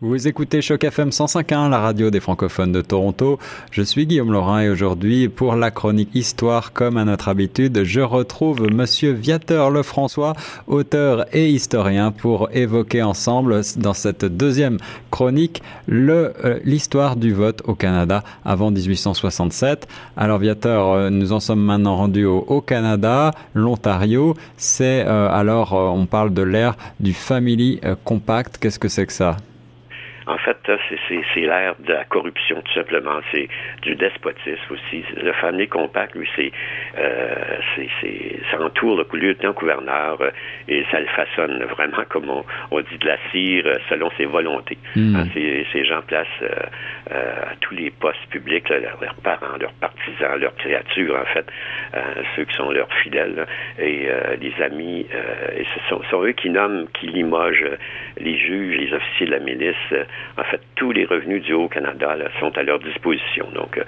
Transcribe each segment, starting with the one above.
Vous écoutez Choc FM 105.1, la radio des francophones de Toronto. Je suis Guillaume Laurent et aujourd'hui, pour la chronique Histoire, comme à notre habitude, je retrouve Monsieur Viateur Lefrançois, auteur et historien, pour évoquer ensemble, dans cette deuxième chronique, euh, l'histoire du vote au Canada avant 1867. Alors Viateur, euh, nous en sommes maintenant rendus au, au Canada, l'Ontario. C'est euh, alors, on parle de l'ère du Family Compact. Qu'est-ce que c'est que ça? En fait, c'est l'ère de la corruption, tout simplement. C'est du despotisme aussi. Le family compact, lui, c'est euh, ça entoure le lieutenant-gouverneur euh, et ça le façonne vraiment, comme on, on dit, de la cire euh, selon ses volontés. Hmm. Hein, ces, gens placent euh, euh, à tous les postes publics leurs parents, leurs partisans, leurs créatures, en fait, ceux qui sont leurs fidèles et les amis. et ce sont, sont, eux qui nomment, qui limogent les juges, les officiers de la milice en fait, tous les revenus du Haut-Canada sont à leur disposition. Donc,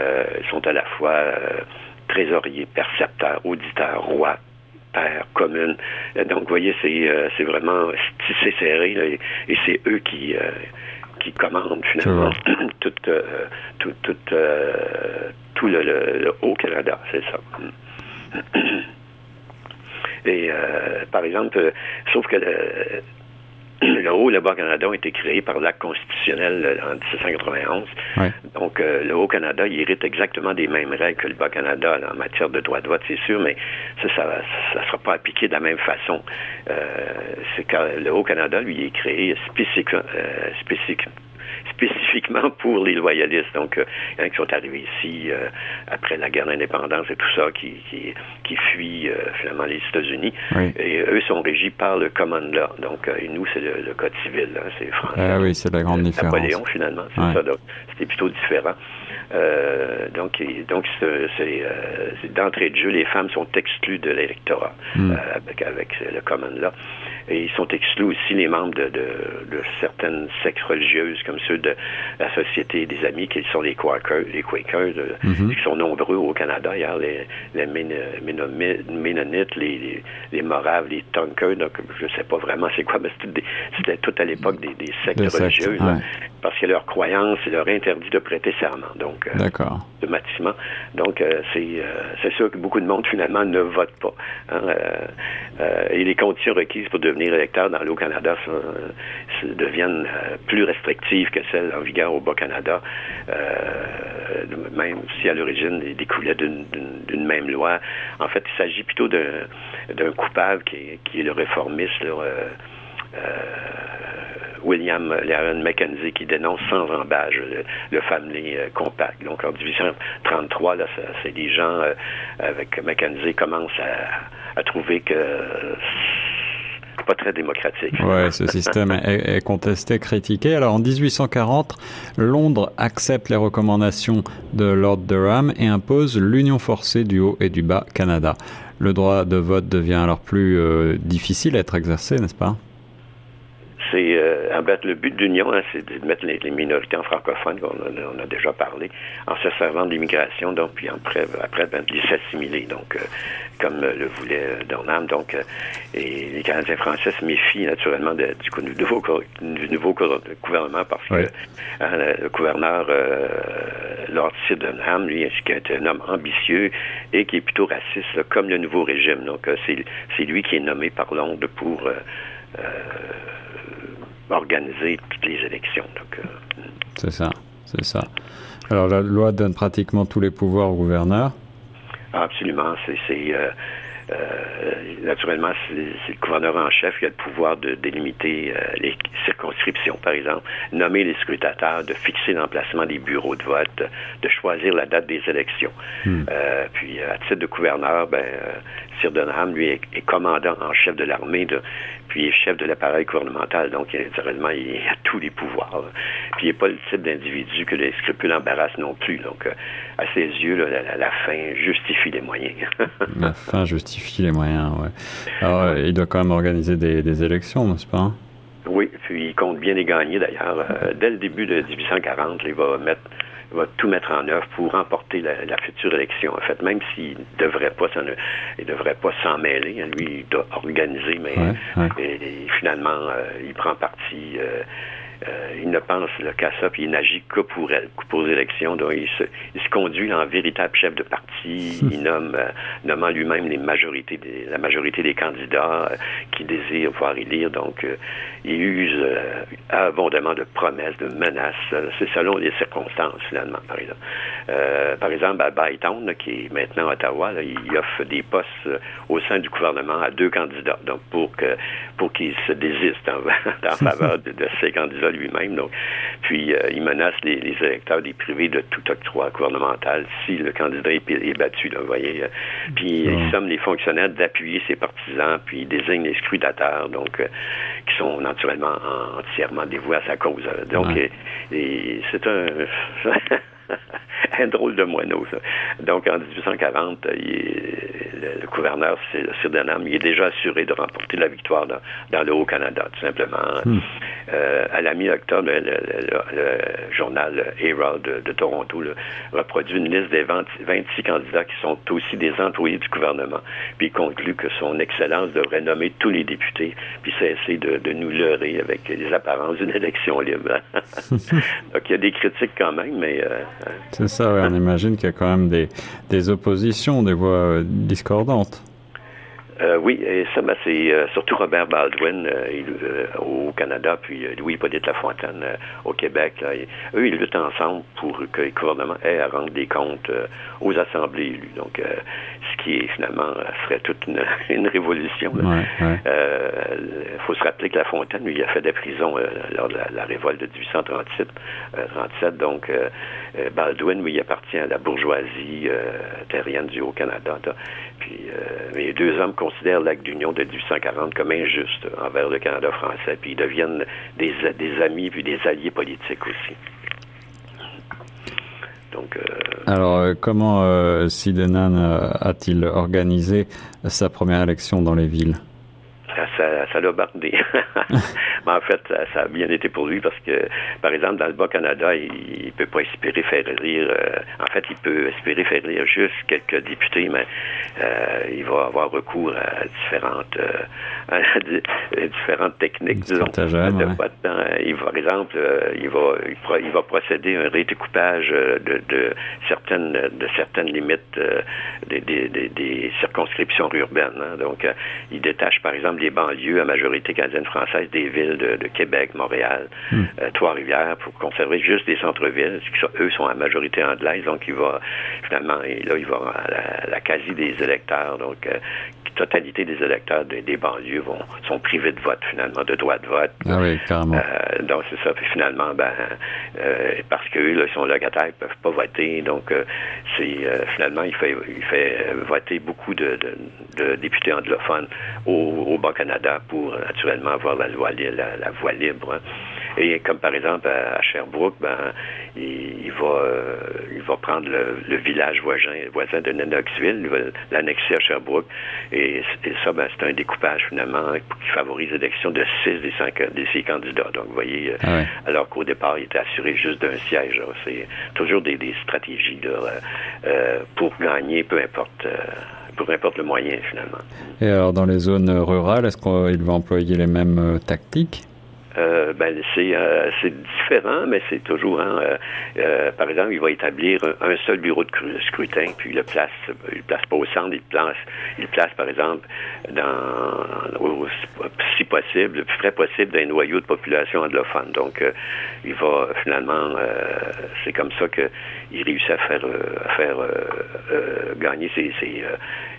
euh, ils sont à la fois euh, trésoriers, percepteurs, auditeurs, rois, pères, communes. Donc, vous voyez, c'est euh, vraiment tissé serré et, c'est eux qui qui commandent finalement tout, tout, tout, tout le, Haut-Canada, c'est ça. Et par exemple, sauf que le Haut et le Bas-Canada ont été créés par l'acte constitutionnel euh, en 1791. Donc, euh, le Haut-Canada, hérite exactement des mêmes règles que le Bas-Canada en matière de droit de vote, c'est sûr, mais ça, ça ne sera pas appliqué de la même façon. Euh, c'est que le Haut-Canada, lui, est créé spécifiquement, spécifiquement spécifiquement pour les loyalistes. Donc, euh, il y en a qui sont arrivés ici euh, après la guerre d'indépendance et tout ça, qui, qui, qui fuient euh, finalement les États-Unis. Et eux sont régis par le common law. Donc, et nous, c'est le, code civil. Hein, c'est français. Ah oui, c'est la grande différence. Napoléon, finalement, c'est ça. Donc, c'était plutôt différent. Euh, donc, donc c'est, d'entrée de jeu, les femmes sont exclues de l'électorat hmm. avec, avec le common law. Et ils sont exclus aussi les membres de, de, de, certaines sectes religieuses, comme ceux de la Société des Amis, qui sont les Quakers, les Quakers mhm. qui sont nombreux au Canada. A les, les Ménonites, les, les, Moraves, les Tunkers. Donc, je ne sais pas vraiment c'est quoi, mais c'était tout, à l'époque des, des sectes religieuses. parce que leur croyance, c'est leur interdit de prêter serment. Donc, euh, de bâtiment. Donc, euh, c'est, euh, c'est sûr que beaucoup de monde, finalement, ne vote pas. Hein, et les conditions requises pour devenir électeurs dans le Haut-Canada deviennent plus restrictives que celles en vigueur au Bas-Canada, même si à l'origine ils découlaient d'une même loi. En fait, il s'agit plutôt d'un coupable qui est, le réformiste. Euh, William Lyon Mackenzie qui dénonce sans embâge le, Family Compact. Donc en 1833, c'est des gens avec Mackenzie commencent à, à trouver que pas très démocratique. Oui, ce système est, contesté, critiqué. Alors en 1840, Londres accepte les recommandations de Lord Durham et impose l'union forcée du Haut et du Bas Canada. Le droit de vote devient alors plus euh, difficile à être exercé, n'est-ce pas? C'est euh, en fait le but de l'Union, hein, c'est de mettre les, minorités en francophone, on a, déjà parlé, en se servant de l'immigration, donc puis après, après ben, les s'assimiler, donc euh, comme le voulait euh, Dornham, donc et les Canadiens français se méfient naturellement du, nouveau, du nouveau gouvernement parce que hein, le gouverneur Lord Sydenham, lui, qui est un homme ambitieux et qui est plutôt raciste, comme le nouveau régime. Donc c'est lui qui est nommé par Londres pour organiser toutes les élections. Euh, c'est ça, c'est ça. Alors la loi donne pratiquement tous les pouvoirs au gouverneur. Absolument, c'est euh, euh, naturellement, c'est le gouverneur en chef qui a le pouvoir de délimiter les circonscriptions, par exemple, nommer les scrutateurs, de fixer l'emplacement des bureaux de vote, de choisir la date des élections. Hmm. Euh, puis, à titre de gouverneur, ben, Sir Dunham, lui, est, commandant en chef de l'armée, puis il est chef de l'appareil gouvernemental, donc naturellement, il a tous les pouvoirs. Puis il n'est pas le type d'individu que les scrupules embarrassent non plus. Donc, à ses yeux, la, fin justifie les moyens. la fin justifie les moyens, ouais. Alors, euh, il doit quand même organiser des, élections, n'est-ce pas? Oui, puis il compte bien les gagner d'ailleurs. Euh, dès le début de 1840, il va mettre va tout mettre en œuvre pour remporter la, future élection. En fait, même s'il ne devrait pas s'en, il devrait pas s'en mêler, hein. lui, il doit organiser, mais finalement, euh, il prend parti il ne pense qu'à ça, puis il n'agit que pour pour les élections. Donc, il se, il se conduit en véritable chef de parti. Il nomme, nommant lui-même les majorités des, la majorité des candidats qui désirent voir élire. Donc, il use abondamment de promesses, de menaces. C'est selon les circonstances, finalement, par exemple. par exemple, à Bytown, qui est maintenant à Ottawa, il offre des postes au sein du gouvernement à deux candidats. Donc, pour que pour qu'il se désiste en, faveur de, ces candidats lui-même. Donc, puis euh, il menace les, électeurs des privés de tout octroi gouvernemental si le candidat est, battu. vous voyez. Euh. Puis il somme les fonctionnaires d'appuyer ses partisans, puis il désigne les scrutateurs, donc euh, qui sont naturellement entièrement dévoués à sa cause. Donc, c'est un un drôle de moineau, ça. Donc, en 1840, le, gouverneur Sir Denham, il est déjà assuré de remporter la victoire dans, le Haut-Canada, tout simplement. Hmm. Euh, à la mi-octobre, le, journal Herald de, Toronto reproduit une liste des 26 candidats qui sont aussi des employés du gouvernement. Puis il conclut que son Excellence devrait nommer tous les députés, puis cesser de, de nous leurrer avec les apparences d'une élection libre. Donc, il y a des critiques quand même, mais... Euh, C'est ça on imagine qu'il y a quand même des, des oppositions, des voix euh, discordantes. Euh, oui, et ça, ben, c'est euh, surtout Robert Baldwin euh, au Canada, puis Louis-Hippolyte Lafontaine au Québec. eux, ils luttent ensemble pour que le gouvernement ait à rendre des comptes aux assemblées élues. Donc, ce qui est finalement serait toute une, une révolution. Il faut se rappeler que Lafontaine, lui, il a fait des prisons lors de la, révolte de 1837. 37, donc, Baldwin, lui, il appartient à la bourgeoisie terrienne du Haut-Canada. Puis, les deux hommes considèrent l'acte d'union de 1840 comme injuste envers le Canada français, puis ils deviennent des, amis puis des alliés politiques aussi. Donc, euh, Alors, euh, comment euh, Sidenan euh, a-t-il organisé sa première élection dans les villes? Ça l'a bardé. Mais en fait, ça, a bien été pour lui parce que, par exemple, dans le Bas-Canada, il ne peut pas espérer faire élire. Euh, en fait, il peut espérer faire élire juste quelques députés, mais euh, il va avoir recours à différentes, euh, à différentes techniques, disons, Il va, par exemple, il va, il, va procéder à un rédécoupage de, de certaines, de certaines limites des, des, des, circonscriptions urbaines. Hein. Donc, il détache, par exemple, les banlieues à majorité canadienne-française des villes de, Québec, Montréal, hmm. euh, Trois-Rivières, pour conserver juste des centres-villes, qui eux sont à majorité anglaise, donc il va finalement, là, il va à la, quasi des électeurs, donc euh, totalité des électeurs des, banlieues vont, sont privés de vote, finalement, de droit de vote. Ah oui, carrément. Euh, donc, c'est ça. Puis finalement, ben, parce qu'eux, là, ils sont locataires, ils peuvent pas voter. Donc, c'est finalement, il fait, il fait voter beaucoup de, députés anglophones au, au Bas-Canada pour, naturellement, avoir la loi, la, la voie libre. Hein. Et comme par exemple à, Sherbrooke, ben, il, va, euh, il va prendre le, village voisin, voisin de Nanoxville, il va l'annexer à Sherbrooke. Et, ça, ben, c'est un découpage finalement qui favorise l'élection de six des cinq des six candidats. Donc, vous voyez, euh, ah alors qu'au départ, il était assuré juste d'un siège. C'est toujours des, stratégies euh, pour gagner, peu importe peu importe le moyen finalement. Et alors dans les zones rurales, est-ce qu'il va employer les mêmes tactiques? Euh, ben, euh, c'est différent, mais c'est toujours, hein, euh, par exemple, il va établir un, seul bureau de scrutin, puis il le place, il le place pas au centre, il place, il place, par exemple, dans, si possible, le plus près possible d'un noyau de population anglophone. Donc, il va finalement, c'est comme ça qu'il réussit à faire, à faire gagner ses, ses,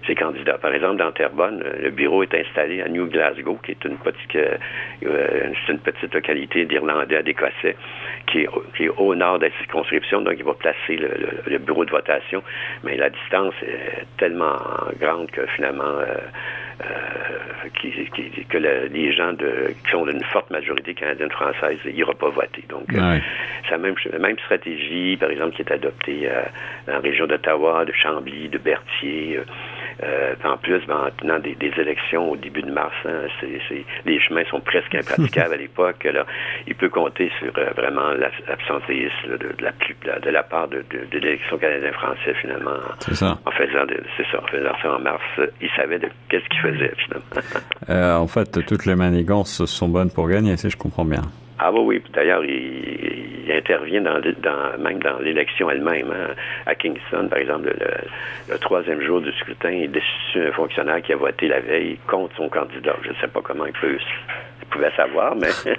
ses, candidats. Par exemple, dans Terrebonne, le bureau est installé à New Glasgow, qui est une petite, une petite localité d'Irlandais, d'Écossais, qui est, qui est au nord de la circonscription, donc il va placer le, bureau de votation, mais la distance est tellement grande que finalement, euh, euh, que les gens de, qui sont d'une forte majorité canadienne-française n'iront pas voter. Donc, euh, c'est la même, même stratégie, par exemple, qui est adoptée dans la région d'Ottawa, de Chambly, de Berthier. Euh, en plus, ben, en tenant des, élections au début de mars, hein, les chemins sont presque impraticables à l'époque. il peut compter sur euh, vraiment l'absentéisme de, de, la, de la part de, l'élection canadienne-français finalement. En faisant, c'est ça, en faisant ça en mars, il savait de qu'est-ce qu'il faisait finalement. Euh, en fait, toutes les manigances sont bonnes pour gagner, si je comprends bien. Ah oui, oui. D'ailleurs, il, intervient dans, même dans l'élection elle-même. Hein. À Kingston, par exemple, le, troisième jour du scrutin, il destitue un fonctionnaire qui a voté la veille contre son candidat. Je ne sais pas comment il peut pouvait savoir, mais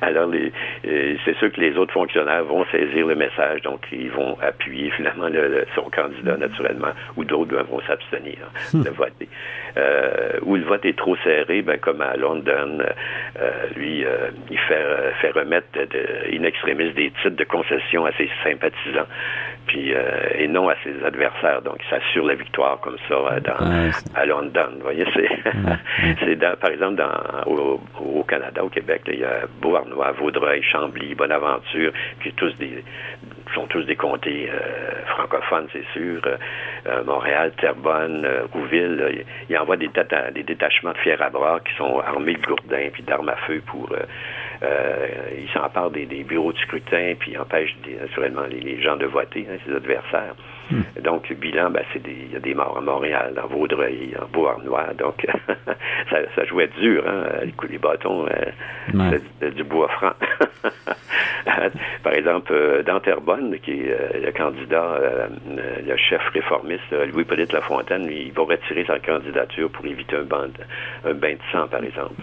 alors euh, c'est sûr que les autres fonctionnaires vont saisir le message, donc ils vont appuyer finalement son candidat naturellement, ou d'autres vont s'abstenir hmm. de voter. Euh, où le vote est trop serré, ben, comme à London, euh, lui, il fait, fait remettre de, in extremis des titres de concession à ses sympathisants puis et non à ses adversaires. Donc, il s'assure la victoire comme ça dans, à London. Vous voyez, c'est, c'est par exemple dans, au, au, Canada, au Québec. il y a Beauharnois, Vaudreuil, Chambly, Bonaventure, qui tous des, sont tous des comtés euh, francophones, c'est sûr. Euh, euh, Montréal, Terrebonne, Rouville, il envoie des, des détachements de fiers à bras qui sont armés de gourdins puis d'armes à feu pour euh, il s'empare des, des, bureaux de scrutin, puis il empêche naturellement les, gens de voter, hein, ses adversaires. Hmm. Donc, le bilan, ben, c'est il y a des morts à Montréal, dans Vaudreuil, en Beauharnois. Donc, ça, ça, jouait dur, hein, les, les bâtons, euh, du bois franc. Par exemple, euh, dans Terrebonne, qui est euh, le candidat, euh, le chef réformiste, Louis-Polyte Lafontaine, il va retirer sa candidature pour éviter un, bain de, sang, par exemple.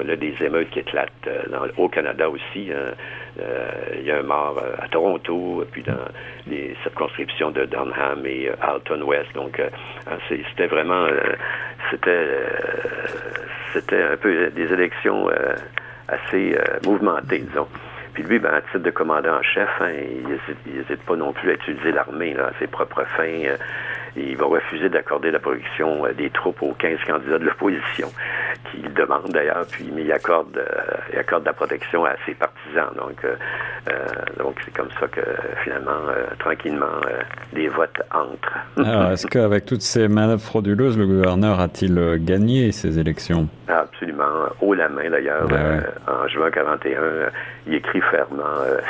Il y a des émeutes qui éclatent au Canada aussi. Hein. il y a un mort à Toronto, puis dans les circonscriptions de Durham et Alton West. Donc, hein, c'était vraiment, c'était, c'était un peu des élections assez mouvementées, disons. Puis lui, ben, à titre de commandant en chef, hein, il n'hésite pas non plus à utiliser l'armée à ses propres fins. Euh, il va refuser d'accorder la protection euh, des troupes aux 15 candidats de l'opposition, qu'il demande d'ailleurs, puis mais il accorde, euh, il accorde la protection à ses partisans. Donc, euh, donc c'est comme ça que finalement, tranquillement, les votes entrent. Alors, est-ce qu'avec toutes ces manœuvres frauduleuses, le gouverneur a-t-il gagné ces élections? Absolument, haut la main d'ailleurs. Ben en juin 41, il écrit fièrement,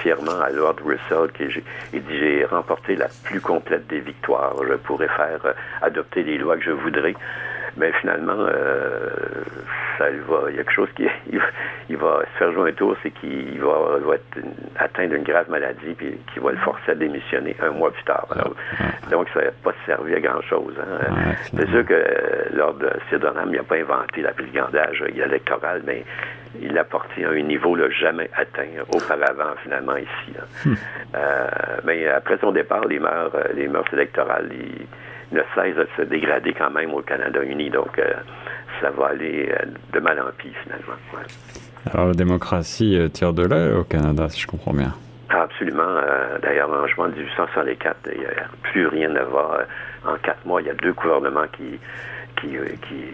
fièrement à Lord Russell qu'il dit j'ai remporté la plus complète des victoires. Je pourrais faire euh, adopter les lois que je voudrais. Mais finalement, euh, ça va, il y a quelque chose qui il, va se faire jouer un tour, c'est qu'il va, être atteint d'une grave maladie puis qui va le forcer à démissionner un mois plus tard. donc, ça n'a pas servi à grand-chose. Hein. c'est sûr que lors de Sidonham, il n'a pas inventé la brigandage électoral, mais il l'a porté à un niveau jamais atteint auparavant, finalement, ici. Hmm. Euh, mais après son départ, les mœurs, les mœurs électorales, il, ne cesse de se dégrader quand même au Canada uni. Donc, euh, ça va aller euh, de mal en pis, finalement. Alors, la démocratie euh, tire de là au Canada, si je comprends bien. Absolument. D'ailleurs, en juin 1864, il n'y a plus rien à voir. En quatre mois, il y a deux gouvernements qui, qui, qui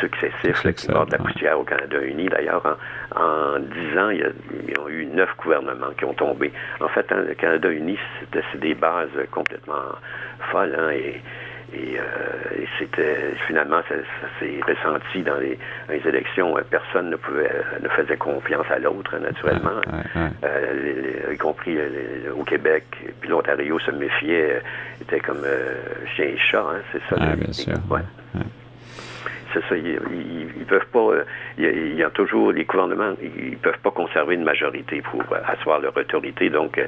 successifs qui portent la poussière au Canada uni. D'ailleurs, en, dix ans, il y, a, y a eu neuf gouvernements qui ont tombé. En fait, hein, le Canada uni, c'était des bases complètement folles. Hein, et et, euh, c'était finalement ça, s'est ressenti dans les, élections. Personne ne pouvait ne faisait confiance à l'autre naturellement, euh, y compris euh, au Québec. Puis l'Ontario se méfiait, était comme chien et chat. Hein, c'est ça. Bien sûr. C'est ça. Ils, ils, peuvent pas. Il y, a, toujours les gouvernements. Ils peuvent pas conserver une majorité pour asseoir leur autorité. Donc,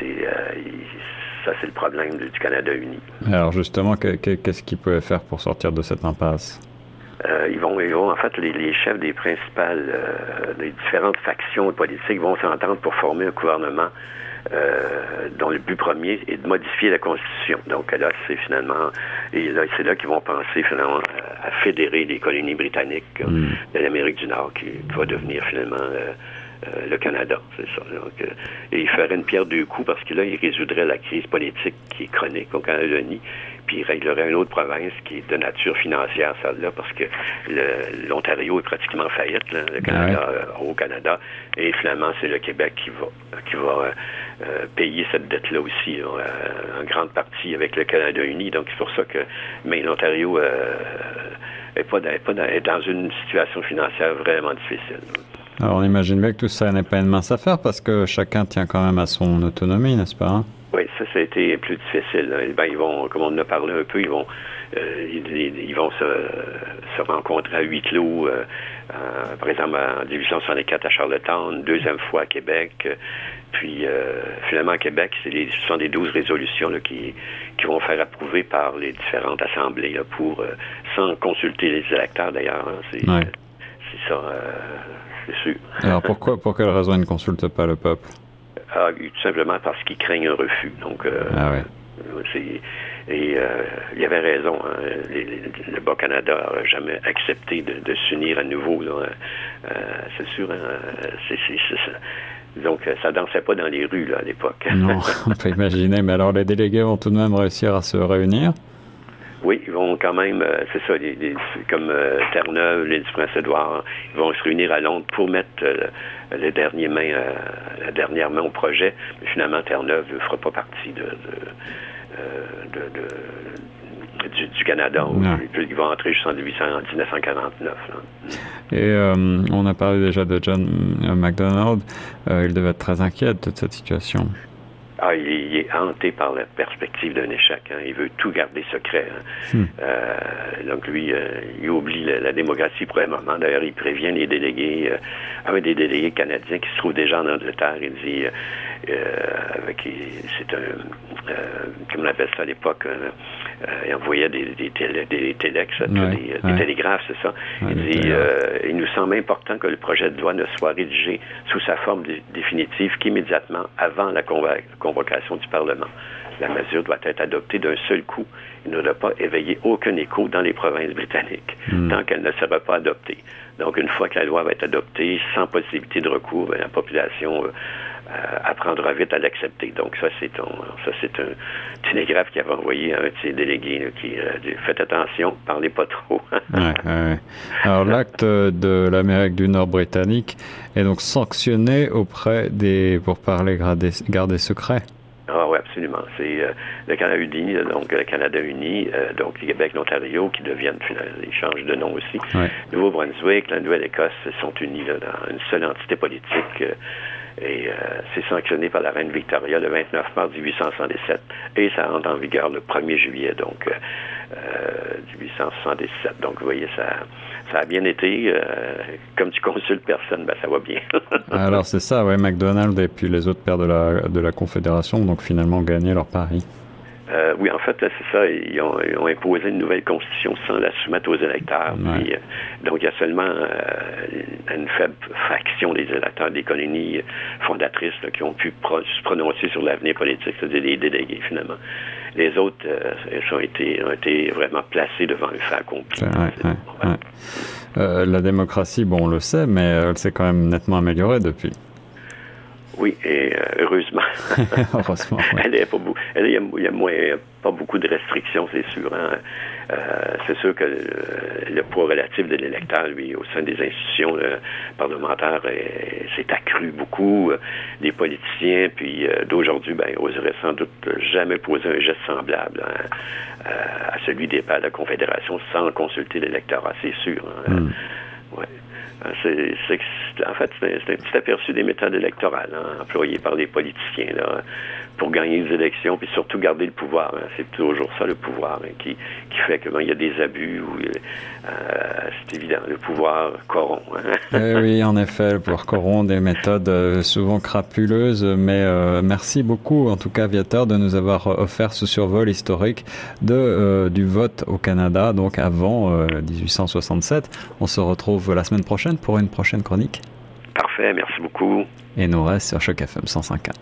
c'est ça, c'est le problème du, Canada uni. Alors justement, qu'est-ce qu'ils pouvaient faire pour sortir de cette impasse? Euh, ils, vont, ils vont, en fait, les, chefs des principales, euh, des différentes factions politiques vont s'entendre pour former un gouvernement euh, dont le but premier est de modifier la Constitution. Donc là, c'est finalement, et là, c'est là qu'ils vont penser finalement à, fédérer les colonies britanniques hmm. de l'Amérique du Nord, qui, qui va devenir finalement euh, le Canada, c'est ça. Donc, euh, et il ferait une pierre deux coups parce que là, il résoudrait la crise politique qui est chronique au Canada-Uni, puis il réglerait une autre province qui est de nature financière, celle-là, parce que l'Ontario est pratiquement faillite, le Canada, euh, au Canada, et finalement, c'est le Québec qui va, qui va payer cette dette-là aussi, en grande partie avec le Canada uni. Donc, c'est pour ça que, mais l'Ontario est, pas est dans une situation financière vraiment difficile. Alors on imagine bien que tout ça n'est pas une mince affaire parce que chacun tient quand même à son autonomie, n'est-ce pas? Hein? Oui, ça, ça a été plus difficile. Ben, ils vont, comme on en a parlé un peu, ils vont, euh, ils, vont se, se, rencontrer à huis clos, euh, euh, par exemple en 1864 à Charlottetown, deuxième fois à Québec. Puis finalement à Québec, c'est ce sont des douze résolutions là, qui, qui vont faire approuver par les différentes assemblées là, pour sans consulter les électeurs d'ailleurs. Hein, c'est ça, c'est sûr. Alors pourquoi, pour quelle raison ils ne consultent pas le peuple? Ah, tout simplement parce qu'ils craignent un refus. Donc, ah ouais. Et euh, il avait raison. Hein. le Bas-Canada n'a jamais accepté de, s'unir à nouveau. Euh, c'est sûr. Hein. Donc, ça dansait pas dans les rues à l'époque. non, on peut imaginer. Mais alors, les délégués vont tout de même réussir à se réunir quand même, euh, c'est ça, comme Terre-Neuve, l'île du Prince-Édouard, ils vont se réunir à Londres pour mettre les derniers mains, la dernière main au projet. Mais finalement, Terre-Neuve ne fera pas partie de de, du, Canada. Il va entrer jusqu'en 1949. Et euh, on a parlé déjà de John MacDonald. Euh, il devait être très inquiet de toute cette situation. Ah, il, est hanté par la perspective d'un échec. Hein. Il veut tout garder secret. Hein. Hmm. Euh, donc lui, il oublie la, démocratie pour un moment. D'ailleurs, il prévient les délégués, un des délégués canadiens qui se trouve déjà en Angleterre. Il dit, avec, c'est un, comme on appelle ça à l'époque, il envoyait des, des, des téléx, des, télégraphes, c'est ça. il dit, il nous semble important que le projet de loi ne soit rédigé sous sa forme définitive qu'immédiatement avant la convocation du Parlement. La mesure doit être adoptée d'un seul coup et ne doit pas éveiller aucun écho dans les provinces britanniques hmm. tant qu'elle ne sera pas adoptée. Donc, une fois que la loi va être adoptée, sans possibilité de recours, ben, la population euh, euh, apprendra vite à l'accepter. Donc, ça, c'est un, ça, c'est un télégraphe qui avait envoyé à un de ses délégués qui a dit Faites attention, parlez pas trop. Alors, l'acte de l'Amérique du Nord britannique est donc sanctionné auprès des pour parler garder secret. Ah oui, absolument. C'est euh, le Canada uni, donc le Canada uni, euh, donc le Québec, l'Ontario, qui deviennent finalement, ils changent de nom aussi. Nouveau-Brunswick, la Nouvelle-Écosse sont unis dans une seule entité politique. Euh, et c'est sanctionné par la reine Victoria le 29 mars 1877 et ça entre en vigueur le 1er juillet donc 1877. Donc vous voyez ça ça a bien été. Euh, comme tu consultes personne, ben, ça va bien. Alors c'est ça, ouais, McDonald's et puis les autres pères de la, de la Confédération ont donc finalement gagné leur pari. Euh, oui, en fait, c'est ça. Ils ont, ont, imposé une nouvelle constitution sans la soumettre aux électeurs. Euh, donc, il y a seulement une faible fraction des électeurs des colonies fondatrices qui ont pu se prononcer sur l'avenir politique, c'est-à-dire les délégués, finalement. Les autres ont, été, ont été vraiment placés devant le fait accompli. Euh, la démocratie, bon, on le sait, mais elle s'est quand même nettement améliorée depuis. Oui, et euh, heureusement. Heureusement. elle est pas il y a, moins, pas beaucoup de restrictions, c'est sûr. Hein. Euh, c'est sûr que le, poids relatif de l'électeur, lui, au sein des institutions parlementaires, s'est accru beaucoup. Les politiciens, puis d'aujourd'hui, ben, n'oseraient sans doute jamais poser un geste semblable hein, à celui des pères de la Confédération sans consulter l'électorat, c'est sûr. Hein. Hmm. Ouais. Euh, c'est, en fait, c'est un, petit aperçu des méthodes électorales hein, employées par les politiciens pour gagner des élections, puis surtout garder le pouvoir. Hein. C'est toujours ça, le pouvoir, hein, qui, fait que il y a des abus, ou, euh, c'est évident, le pouvoir corrompt. Eh oui, en effet, le pouvoir corrompt des méthodes euh, souvent crapuleuses, mais merci beaucoup, en tout cas, Viateur, de nous avoir offert ce survol historique du vote au Canada, donc avant 1867. On se retrouve la semaine prochaine pour une prochaine chronique. Parfait, merci beaucoup. Et nous reste sur Choc FM 105.1.